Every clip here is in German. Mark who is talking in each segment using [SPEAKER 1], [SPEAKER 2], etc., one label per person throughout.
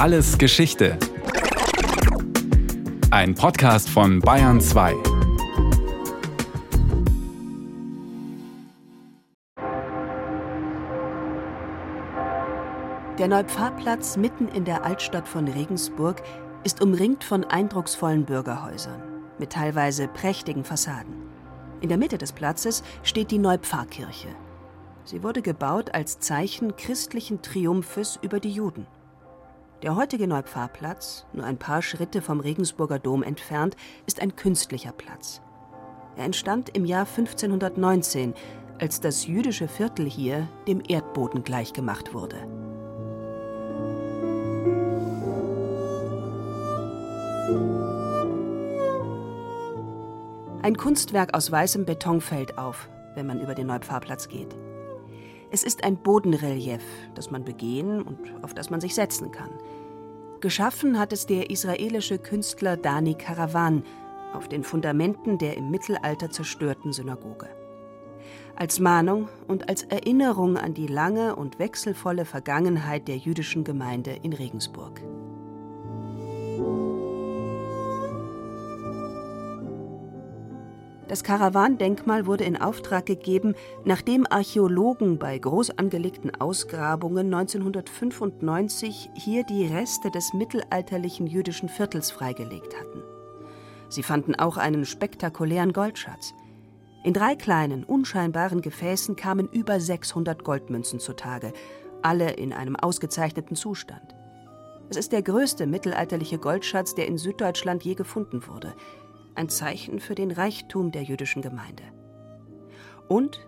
[SPEAKER 1] Alles Geschichte. Ein Podcast von Bayern 2.
[SPEAKER 2] Der Neupfarrplatz mitten in der Altstadt von Regensburg ist umringt von eindrucksvollen Bürgerhäusern mit teilweise prächtigen Fassaden. In der Mitte des Platzes steht die Neupfarrkirche. Sie wurde gebaut als Zeichen christlichen Triumphes über die Juden. Der heutige Neupfarrplatz, nur ein paar Schritte vom Regensburger Dom entfernt, ist ein künstlicher Platz. Er entstand im Jahr 1519, als das jüdische Viertel hier dem Erdboden gleichgemacht wurde. Ein Kunstwerk aus weißem Beton fällt auf, wenn man über den Neupfarrplatz geht. Es ist ein Bodenrelief, das man begehen und auf das man sich setzen kann. Geschaffen hat es der israelische Künstler Dani Karawan auf den Fundamenten der im Mittelalter zerstörten Synagoge. Als Mahnung und als Erinnerung an die lange und wechselvolle Vergangenheit der jüdischen Gemeinde in Regensburg. Das Karawandenkmal wurde in Auftrag gegeben, nachdem Archäologen bei groß angelegten Ausgrabungen 1995 hier die Reste des mittelalterlichen jüdischen Viertels freigelegt hatten. Sie fanden auch einen spektakulären Goldschatz. In drei kleinen, unscheinbaren Gefäßen kamen über 600 Goldmünzen zutage, alle in einem ausgezeichneten Zustand. Es ist der größte mittelalterliche Goldschatz, der in Süddeutschland je gefunden wurde ein Zeichen für den Reichtum der jüdischen Gemeinde. Und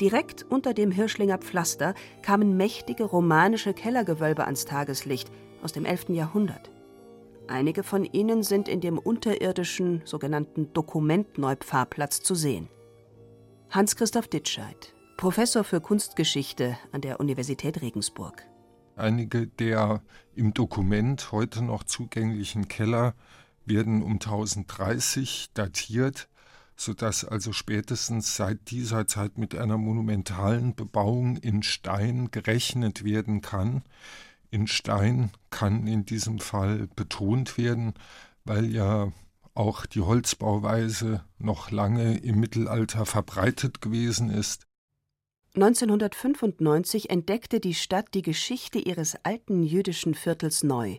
[SPEAKER 2] direkt unter dem Hirschlinger Pflaster kamen mächtige romanische Kellergewölbe ans Tageslicht aus dem 11. Jahrhundert. Einige von ihnen sind in dem unterirdischen sogenannten Dokumentneupfarrplatz zu sehen. Hans-Christoph Ditscheid, Professor für Kunstgeschichte an der Universität Regensburg.
[SPEAKER 3] Einige der im Dokument heute noch zugänglichen Keller werden um 1030 datiert, sodass also spätestens seit dieser Zeit mit einer monumentalen Bebauung in Stein gerechnet werden kann. In Stein kann in diesem Fall betont werden, weil ja auch die Holzbauweise noch lange im Mittelalter verbreitet gewesen ist.
[SPEAKER 2] 1995 entdeckte die Stadt die Geschichte ihres alten jüdischen Viertels neu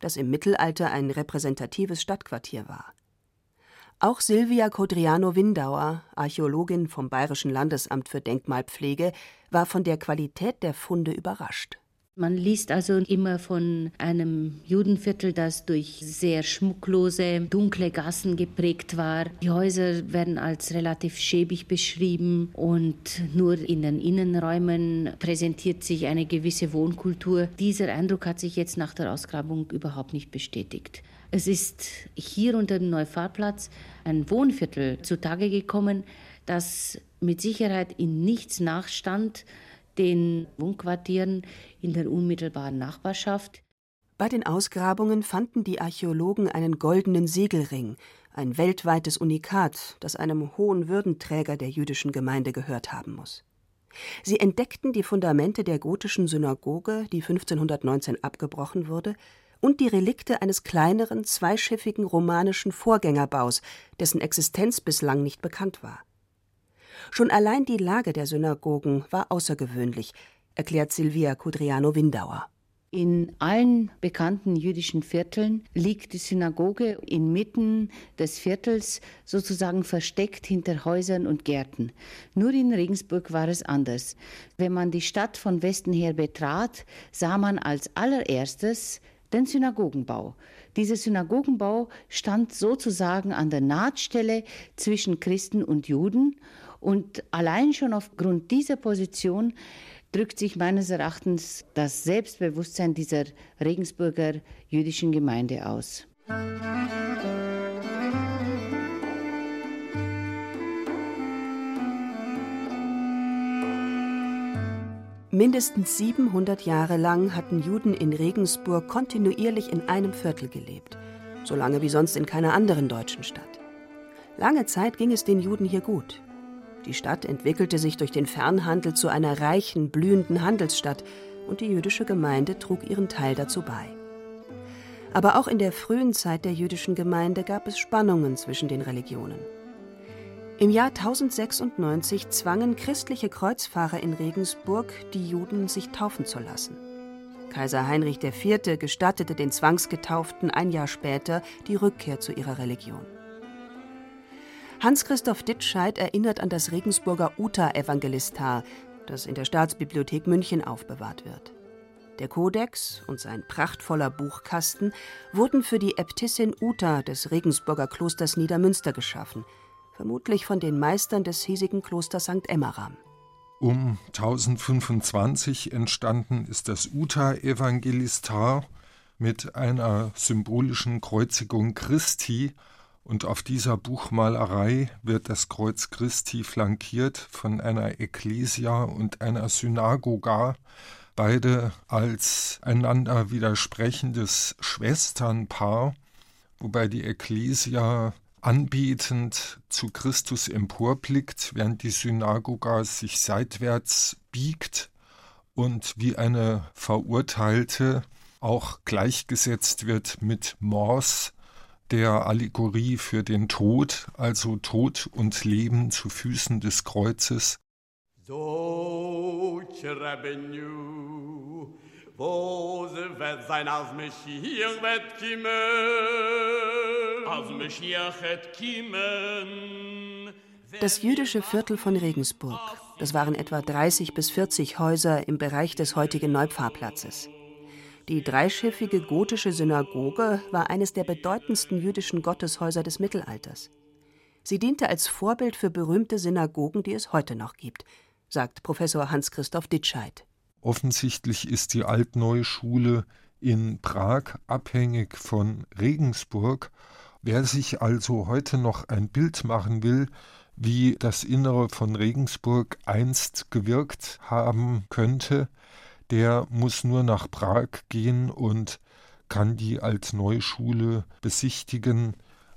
[SPEAKER 2] das im Mittelalter ein repräsentatives Stadtquartier war. Auch Silvia Codriano-Windauer, Archäologin vom Bayerischen Landesamt für Denkmalpflege, war von der Qualität der Funde überrascht.
[SPEAKER 4] Man liest also immer von einem Judenviertel, das durch sehr schmucklose, dunkle Gassen geprägt war. Die Häuser werden als relativ schäbig beschrieben und nur in den Innenräumen präsentiert sich eine gewisse Wohnkultur. Dieser Eindruck hat sich jetzt nach der Ausgrabung überhaupt nicht bestätigt. Es ist hier unter dem Neufahrplatz ein Wohnviertel zutage gekommen, das mit Sicherheit in nichts nachstand, den Wohnquartieren in der unmittelbaren Nachbarschaft.
[SPEAKER 2] Bei den Ausgrabungen fanden die Archäologen einen goldenen Segelring, ein weltweites Unikat, das einem hohen Würdenträger der jüdischen Gemeinde gehört haben muss. Sie entdeckten die Fundamente der gotischen Synagoge, die 1519 abgebrochen wurde, und die Relikte eines kleineren, zweischiffigen romanischen Vorgängerbaus, dessen Existenz bislang nicht bekannt war. Schon allein die Lage der Synagogen war außergewöhnlich, erklärt Silvia Kudriano-Windauer.
[SPEAKER 4] In allen bekannten jüdischen Vierteln liegt die Synagoge inmitten des Viertels, sozusagen versteckt hinter Häusern und Gärten. Nur in Regensburg war es anders. Wenn man die Stadt von Westen her betrat, sah man als allererstes den Synagogenbau. Dieser Synagogenbau stand sozusagen an der Nahtstelle zwischen Christen und Juden und allein schon aufgrund dieser Position drückt sich meines Erachtens das Selbstbewusstsein dieser Regensburger jüdischen Gemeinde aus.
[SPEAKER 2] Mindestens 700 Jahre lang hatten Juden in Regensburg kontinuierlich in einem Viertel gelebt, so lange wie sonst in keiner anderen deutschen Stadt. Lange Zeit ging es den Juden hier gut. Die Stadt entwickelte sich durch den Fernhandel zu einer reichen, blühenden Handelsstadt und die jüdische Gemeinde trug ihren Teil dazu bei. Aber auch in der frühen Zeit der jüdischen Gemeinde gab es Spannungen zwischen den Religionen. Im Jahr 1096 zwangen christliche Kreuzfahrer in Regensburg die Juden, sich taufen zu lassen. Kaiser Heinrich IV. gestattete den Zwangsgetauften ein Jahr später die Rückkehr zu ihrer Religion. Hans-Christoph Ditscheid erinnert an das Regensburger Uta-Evangelistar, das in der Staatsbibliothek München aufbewahrt wird. Der Kodex und sein prachtvoller Buchkasten wurden für die Äbtissin Uta des Regensburger Klosters Niedermünster geschaffen, vermutlich von den Meistern des hiesigen Klosters St. Emmeram.
[SPEAKER 3] Um 1025 entstanden ist das Uta-Evangelistar mit einer symbolischen Kreuzigung Christi und auf dieser Buchmalerei wird das Kreuz Christi flankiert von einer Ekklesia und einer Synagoga, beide als einander widersprechendes Schwesternpaar, wobei die Ekklesia anbetend zu Christus emporblickt, während die Synagoga sich seitwärts biegt und wie eine Verurteilte auch gleichgesetzt wird mit Mors, der Allegorie für den Tod, also Tod und Leben zu Füßen des Kreuzes. So wird sein, als hier wird kommen. Als
[SPEAKER 2] hier wird kommen. Das jüdische Viertel von Regensburg, das waren etwa 30 bis 40 Häuser im Bereich des heutigen Neupfarrplatzes. Die dreischiffige gotische Synagoge war eines der bedeutendsten jüdischen Gotteshäuser des Mittelalters. Sie diente als Vorbild für berühmte Synagogen, die es heute noch gibt, sagt Professor Hans-Christoph Ditscheid.
[SPEAKER 3] Offensichtlich ist die Altneue Schule in Prag abhängig von Regensburg. Wer sich also heute noch ein Bild machen will, wie das Innere von Regensburg einst gewirkt haben könnte, der muss nur nach Prag gehen und kann die Altneue Schule besichtigen.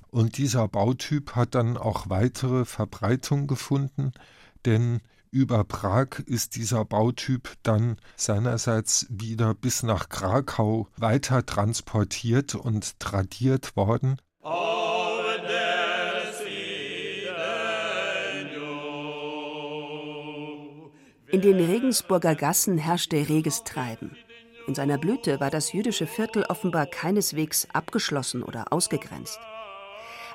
[SPEAKER 3] Und dieser Bautyp hat dann auch weitere Verbreitung gefunden, denn über Prag ist dieser Bautyp dann seinerseits wieder bis nach Krakau weiter transportiert und tradiert worden.
[SPEAKER 2] In den Regensburger Gassen herrschte reges Treiben. In seiner Blüte war das jüdische Viertel offenbar keineswegs abgeschlossen oder ausgegrenzt.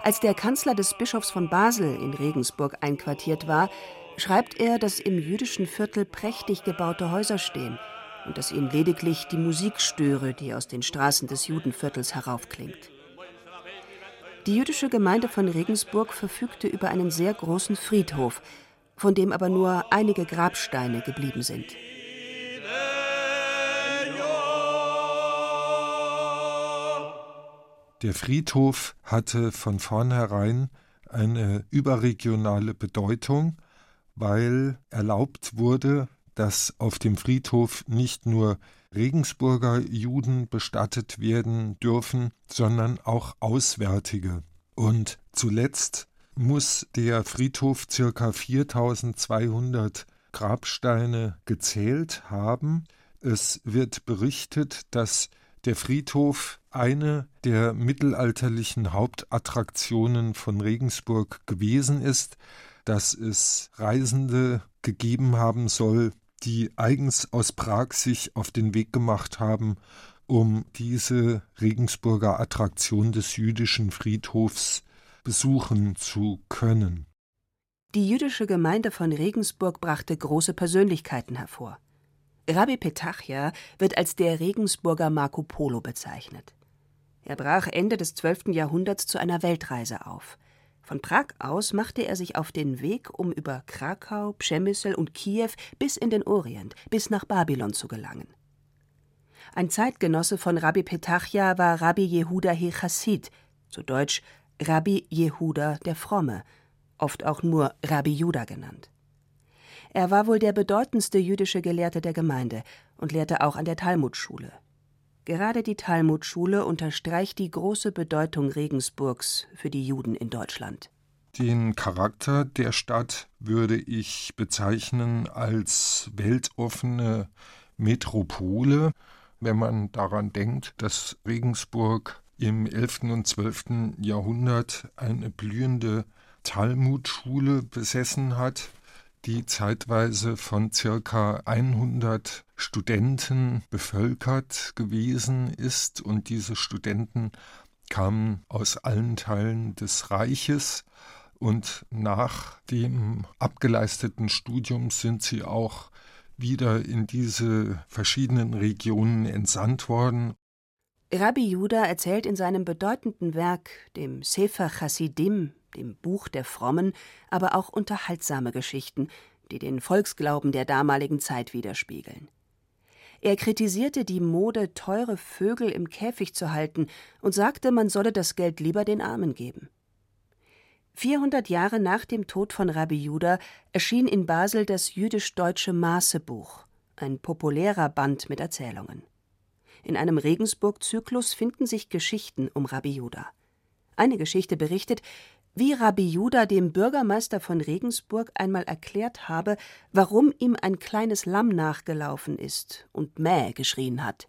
[SPEAKER 2] Als der Kanzler des Bischofs von Basel in Regensburg einquartiert war, schreibt er, dass im jüdischen Viertel prächtig gebaute Häuser stehen und dass ihn lediglich die Musik störe, die aus den Straßen des Judenviertels heraufklingt. Die jüdische Gemeinde von Regensburg verfügte über einen sehr großen Friedhof, von dem aber nur einige Grabsteine geblieben sind.
[SPEAKER 3] Der Friedhof hatte von vornherein eine überregionale Bedeutung weil erlaubt wurde, dass auf dem Friedhof nicht nur Regensburger Juden bestattet werden dürfen, sondern auch Auswärtige. Und zuletzt muss der Friedhof ca. 4200 Grabsteine gezählt haben. Es wird berichtet, dass der Friedhof eine der mittelalterlichen Hauptattraktionen von Regensburg gewesen ist, dass es Reisende gegeben haben soll, die eigens aus Prag sich auf den Weg gemacht haben, um diese Regensburger Attraktion des jüdischen Friedhofs besuchen zu können.
[SPEAKER 2] Die jüdische Gemeinde von Regensburg brachte große Persönlichkeiten hervor. Rabbi Petachia wird als der Regensburger Marco Polo bezeichnet. Er brach Ende des 12. Jahrhunderts zu einer Weltreise auf. Von Prag aus machte er sich auf den Weg, um über Krakau, Przemysl und Kiew bis in den Orient, bis nach Babylon zu gelangen. Ein Zeitgenosse von Rabbi Petachia war Rabbi Jehuda Hechassid, zu Deutsch Rabbi Jehuda der Fromme, oft auch nur Rabbi Juda genannt. Er war wohl der bedeutendste jüdische Gelehrte der Gemeinde und lehrte auch an der Talmudschule. Gerade die Talmudschule unterstreicht die große Bedeutung Regensburgs für die Juden in Deutschland.
[SPEAKER 3] Den Charakter der Stadt würde ich bezeichnen als weltoffene Metropole. wenn man daran denkt, dass Regensburg im 11. und 12. Jahrhundert eine blühende Talmudschule besessen hat, die zeitweise von circa 100 Studenten bevölkert gewesen ist und diese Studenten kamen aus allen Teilen des Reiches und nach dem abgeleisteten Studium sind sie auch wieder in diese verschiedenen Regionen entsandt worden.
[SPEAKER 2] Rabbi Judah erzählt in seinem bedeutenden Werk, dem Sefer Chassidim, dem Buch der Frommen, aber auch unterhaltsame Geschichten, die den Volksglauben der damaligen Zeit widerspiegeln. Er kritisierte die Mode, teure Vögel im Käfig zu halten und sagte, man solle das Geld lieber den Armen geben. 400 Jahre nach dem Tod von Rabbi Judah erschien in Basel das jüdisch-deutsche Maßebuch, ein populärer Band mit Erzählungen. In einem Regensburg-Zyklus finden sich Geschichten um Rabbi Judah. Eine Geschichte berichtet, wie Rabbi Judah dem Bürgermeister von Regensburg einmal erklärt habe, warum ihm ein kleines Lamm nachgelaufen ist und Mäh geschrien hat.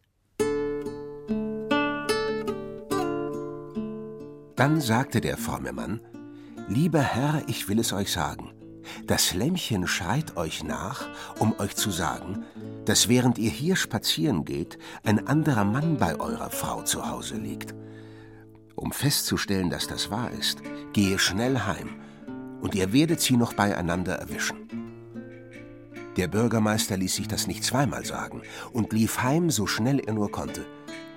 [SPEAKER 5] Dann sagte der fromme Mann, Lieber Herr, ich will es euch sagen. Das Lämmchen schreit euch nach, um euch zu sagen, dass während ihr hier spazieren geht, ein anderer Mann bei eurer Frau zu Hause liegt. Um festzustellen, dass das wahr ist, gehe schnell heim, und ihr werdet sie noch beieinander erwischen. Der Bürgermeister ließ sich das nicht zweimal sagen und lief heim, so schnell er nur konnte,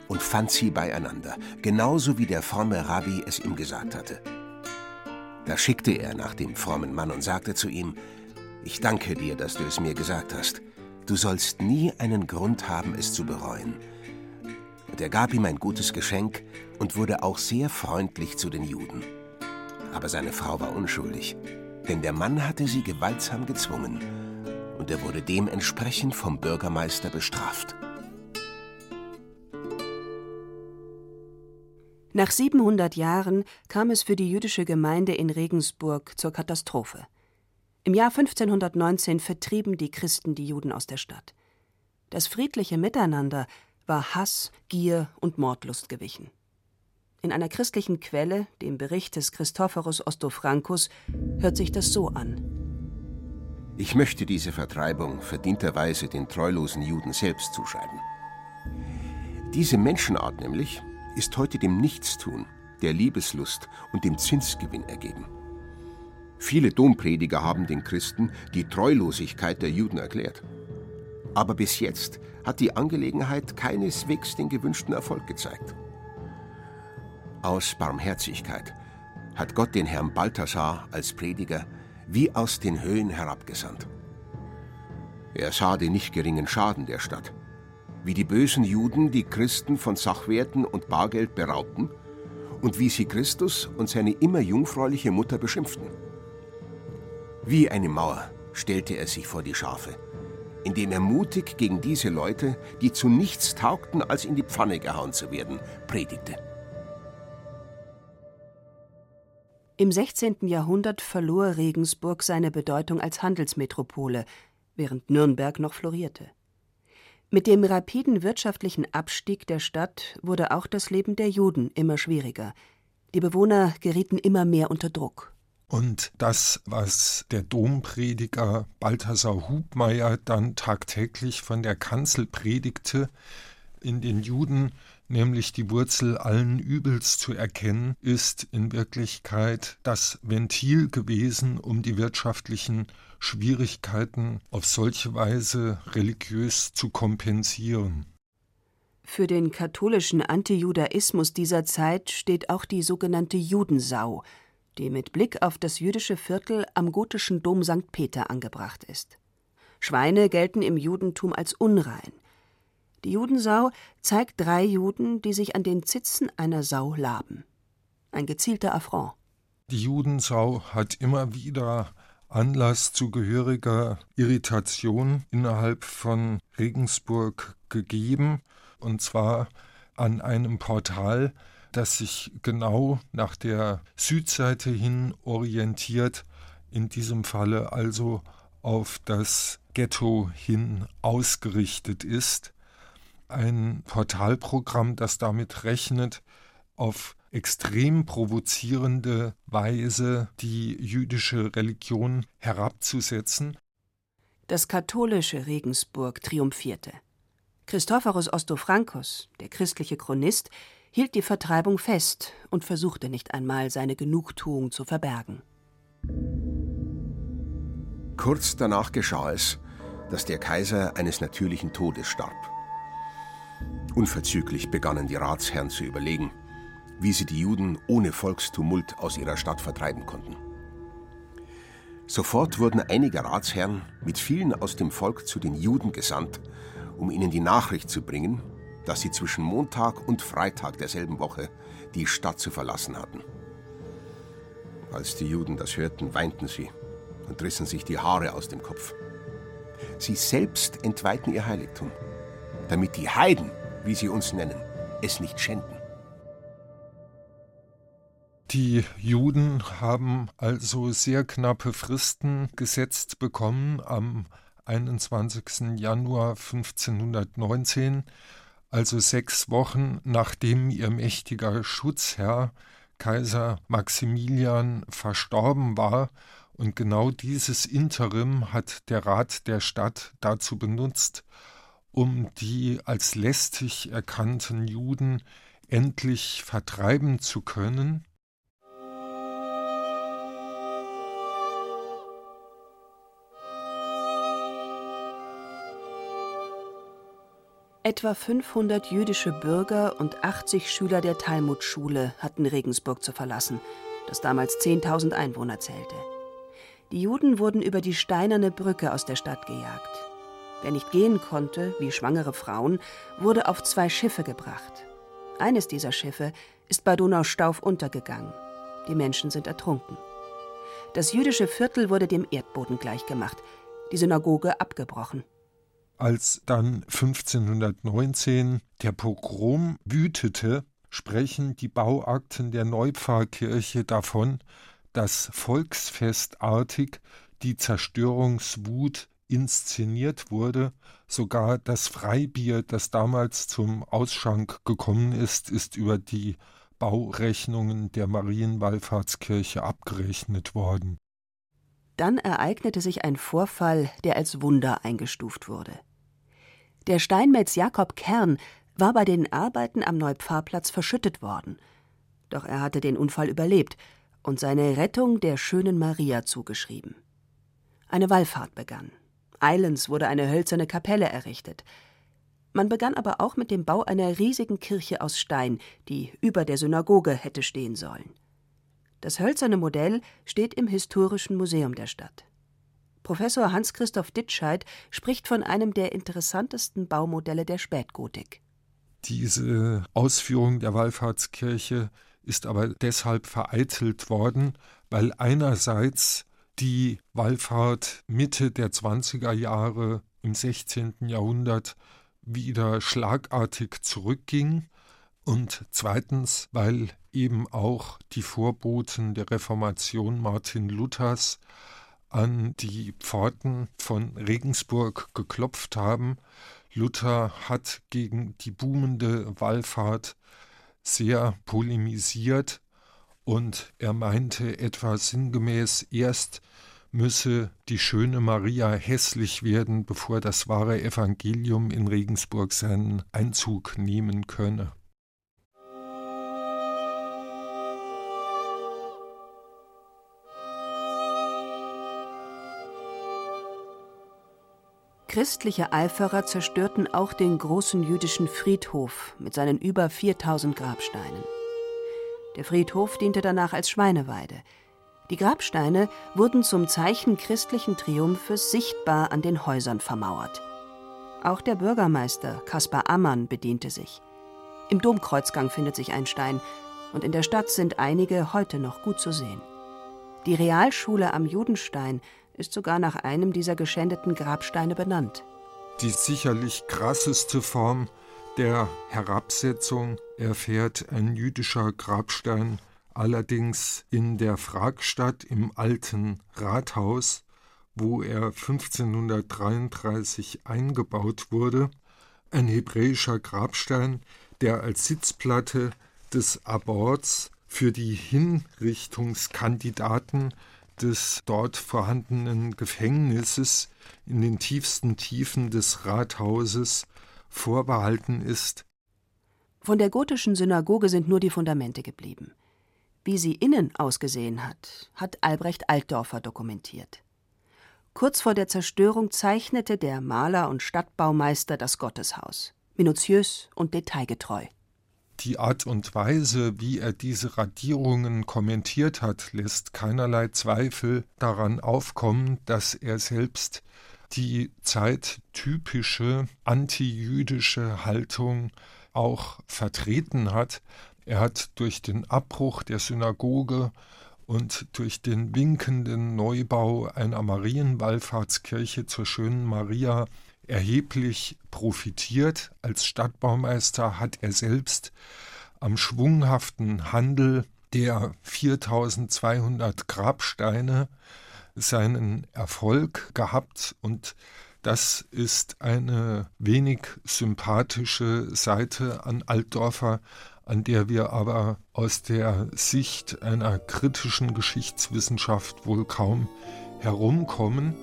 [SPEAKER 5] und fand sie beieinander, genauso wie der fromme Rabbi es ihm gesagt hatte. Da schickte er nach dem frommen Mann und sagte zu ihm, ich danke dir, dass du es mir gesagt hast. Du sollst nie einen Grund haben, es zu bereuen. Und er gab ihm ein gutes Geschenk und wurde auch sehr freundlich zu den Juden. Aber seine Frau war unschuldig, denn der Mann hatte sie gewaltsam gezwungen und er wurde dementsprechend vom Bürgermeister bestraft.
[SPEAKER 2] Nach 700 Jahren kam es für die jüdische Gemeinde in Regensburg zur Katastrophe. Im Jahr 1519 vertrieben die Christen die Juden aus der Stadt. Das friedliche Miteinander war Hass, Gier und Mordlust gewichen. In einer christlichen Quelle, dem Bericht des Christophorus Ostofrancus, hört sich das so an.
[SPEAKER 5] Ich möchte diese Vertreibung verdienterweise den treulosen Juden selbst zuschreiben. Diese Menschenart nämlich ist heute dem Nichtstun, der Liebeslust und dem Zinsgewinn ergeben. Viele Domprediger haben den Christen die Treulosigkeit der Juden erklärt. Aber bis jetzt hat die Angelegenheit keineswegs den gewünschten Erfolg gezeigt. Aus Barmherzigkeit hat Gott den Herrn Balthasar als Prediger wie aus den Höhen herabgesandt. Er sah den nicht geringen Schaden der Stadt wie die bösen Juden die Christen von Sachwerten und Bargeld beraubten und wie sie Christus und seine immer jungfräuliche Mutter beschimpften. Wie eine Mauer stellte er sich vor die Schafe, indem er mutig gegen diese Leute, die zu nichts taugten, als in die Pfanne gehauen zu werden, predigte.
[SPEAKER 2] Im 16. Jahrhundert verlor Regensburg seine Bedeutung als Handelsmetropole, während Nürnberg noch florierte. Mit dem rapiden wirtschaftlichen Abstieg der Stadt wurde auch das Leben der Juden immer schwieriger. Die Bewohner gerieten immer mehr unter Druck.
[SPEAKER 3] Und das, was der Domprediger Balthasar Hubmeier dann tagtäglich von der Kanzel predigte, in den Juden nämlich die Wurzel allen Übels zu erkennen, ist in Wirklichkeit das Ventil gewesen, um die wirtschaftlichen Schwierigkeiten auf solche Weise religiös zu kompensieren.
[SPEAKER 2] Für den katholischen Antijudaismus dieser Zeit steht auch die sogenannte Judensau, die mit Blick auf das jüdische Viertel am gotischen Dom St. Peter angebracht ist. Schweine gelten im Judentum als unrein. Die Judensau zeigt drei Juden, die sich an den Zitzen einer Sau laben. Ein gezielter Affront.
[SPEAKER 3] Die Judensau hat immer wieder Anlass zu gehöriger Irritation innerhalb von Regensburg gegeben, und zwar an einem Portal, das sich genau nach der Südseite hin orientiert, in diesem Falle also auf das Ghetto hin ausgerichtet ist. Ein Portalprogramm, das damit rechnet, auf extrem provozierende Weise die jüdische Religion herabzusetzen.
[SPEAKER 2] Das katholische Regensburg triumphierte. Christophorus Ostofrankos, der christliche Chronist, hielt die Vertreibung fest und versuchte nicht einmal, seine Genugtuung zu verbergen.
[SPEAKER 5] Kurz danach geschah es, dass der Kaiser eines natürlichen Todes starb. Unverzüglich begannen die Ratsherren zu überlegen, wie sie die Juden ohne Volkstumult aus ihrer Stadt vertreiben konnten. Sofort wurden einige Ratsherren mit vielen aus dem Volk zu den Juden gesandt, um ihnen die Nachricht zu bringen, dass sie zwischen Montag und Freitag derselben Woche die Stadt zu verlassen hatten. Als die Juden das hörten, weinten sie und rissen sich die Haare aus dem Kopf. Sie selbst entweihten ihr Heiligtum, damit die Heiden, wie sie uns nennen, es nicht schänden.
[SPEAKER 3] Die Juden haben also sehr knappe Fristen gesetzt bekommen am 21. Januar 1519, also sechs Wochen nachdem ihr mächtiger Schutzherr Kaiser Maximilian verstorben war, und genau dieses Interim hat der Rat der Stadt dazu benutzt, um die als lästig erkannten Juden endlich vertreiben zu können
[SPEAKER 2] Etwa 500 jüdische Bürger und 80 Schüler der Talmudschule hatten Regensburg zu verlassen, das damals 10.000 Einwohner zählte. Die Juden wurden über die steinerne Brücke aus der Stadt gejagt. Wer nicht gehen konnte, wie schwangere Frauen, wurde auf zwei Schiffe gebracht. Eines dieser Schiffe ist bei Donaustauf untergegangen. Die Menschen sind ertrunken. Das jüdische Viertel wurde dem Erdboden gleichgemacht, die Synagoge abgebrochen
[SPEAKER 3] als dann 1519 der Pogrom wütete, sprechen die Bauakten der Neupfarrkirche davon, dass volksfestartig die Zerstörungswut inszeniert wurde. Sogar das Freibier, das damals zum Ausschank gekommen ist, ist über die Baurechnungen der Marienwallfahrtskirche abgerechnet worden.
[SPEAKER 2] Dann ereignete sich ein Vorfall, der als Wunder eingestuft wurde. Der Steinmetz Jakob Kern war bei den Arbeiten am Neupfarrplatz verschüttet worden. Doch er hatte den Unfall überlebt und seine Rettung der schönen Maria zugeschrieben. Eine Wallfahrt begann. Eilends wurde eine hölzerne Kapelle errichtet. Man begann aber auch mit dem Bau einer riesigen Kirche aus Stein, die über der Synagoge hätte stehen sollen. Das hölzerne Modell steht im Historischen Museum der Stadt. Professor Hans-Christoph Ditscheid spricht von einem der interessantesten Baumodelle der Spätgotik.
[SPEAKER 3] Diese Ausführung der Wallfahrtskirche ist aber deshalb vereitelt worden, weil einerseits die Wallfahrt Mitte der 20er Jahre im 16. Jahrhundert wieder schlagartig zurückging und zweitens, weil eben auch die Vorboten der Reformation Martin Luthers an die Pforten von Regensburg geklopft haben. Luther hat gegen die boomende Wallfahrt sehr polemisiert und er meinte etwa sinngemäß, erst müsse die schöne Maria hässlich werden, bevor das wahre Evangelium in Regensburg seinen Einzug nehmen könne.
[SPEAKER 2] Christliche Eiferer zerstörten auch den großen jüdischen Friedhof mit seinen über 4000 Grabsteinen. Der Friedhof diente danach als Schweineweide. Die Grabsteine wurden zum Zeichen christlichen Triumphes sichtbar an den Häusern vermauert. Auch der Bürgermeister Kaspar Ammann bediente sich. Im Domkreuzgang findet sich ein Stein und in der Stadt sind einige heute noch gut zu sehen. Die Realschule am Judenstein ist sogar nach einem dieser geschändeten Grabsteine benannt.
[SPEAKER 3] Die sicherlich krasseste Form der Herabsetzung erfährt ein jüdischer Grabstein allerdings in der Fragstadt im alten Rathaus, wo er 1533 eingebaut wurde. ein hebräischer Grabstein, der als Sitzplatte des Aborts für die Hinrichtungskandidaten des dort vorhandenen Gefängnisses in den tiefsten Tiefen des Rathauses vorbehalten ist.
[SPEAKER 2] Von der gotischen Synagoge sind nur die Fundamente geblieben. Wie sie innen ausgesehen hat, hat Albrecht Altdorfer dokumentiert. Kurz vor der Zerstörung zeichnete der Maler und Stadtbaumeister das Gotteshaus, minutiös und detailgetreu.
[SPEAKER 3] Die Art und Weise, wie er diese Radierungen kommentiert hat, lässt keinerlei Zweifel daran aufkommen, dass er selbst die zeittypische antijüdische Haltung auch vertreten hat. Er hat durch den Abbruch der Synagoge und durch den winkenden Neubau einer Marienwallfahrtskirche zur schönen Maria erheblich profitiert. Als Stadtbaumeister hat er selbst am schwunghaften Handel der 4200 Grabsteine seinen Erfolg gehabt und das ist eine wenig sympathische Seite an Altdorfer, an der wir aber aus der Sicht einer kritischen Geschichtswissenschaft wohl kaum herumkommen.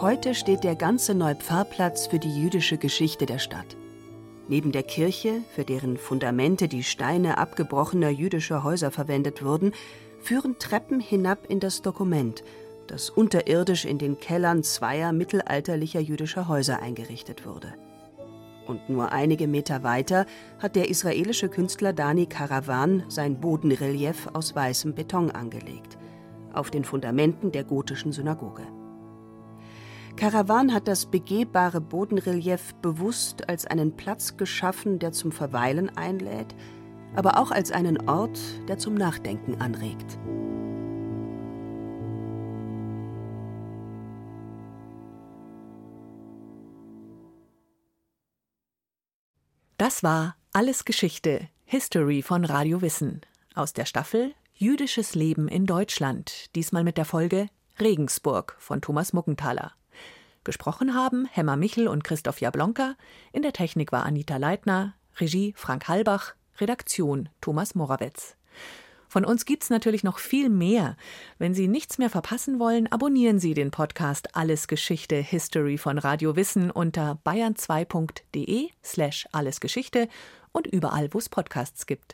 [SPEAKER 2] Heute steht der ganze Neupfarrplatz für die jüdische Geschichte der Stadt. Neben der Kirche, für deren Fundamente die Steine abgebrochener jüdischer Häuser verwendet wurden, führen Treppen hinab in das Dokument, das unterirdisch in den Kellern zweier mittelalterlicher jüdischer Häuser eingerichtet wurde. Und nur einige Meter weiter hat der israelische Künstler Dani Karawan sein Bodenrelief aus weißem Beton angelegt, auf den Fundamenten der gotischen Synagoge. Karawan hat das begehbare Bodenrelief bewusst als einen Platz geschaffen, der zum Verweilen einlädt, aber auch als einen Ort, der zum Nachdenken anregt.
[SPEAKER 6] Das war Alles Geschichte, History von Radio Wissen aus der Staffel Jüdisches Leben in Deutschland, diesmal mit der Folge Regensburg von Thomas Muckenthaler. Gesprochen haben Hemmer Michel und Christoph Jablonka. In der Technik war Anita Leitner, Regie Frank Halbach, Redaktion Thomas Morawetz. Von uns gibt's natürlich noch viel mehr. Wenn Sie nichts mehr verpassen wollen, abonnieren Sie den Podcast Alles Geschichte History von Radio Wissen unter bayern2.de slash allesgeschichte und überall, wo es Podcasts gibt.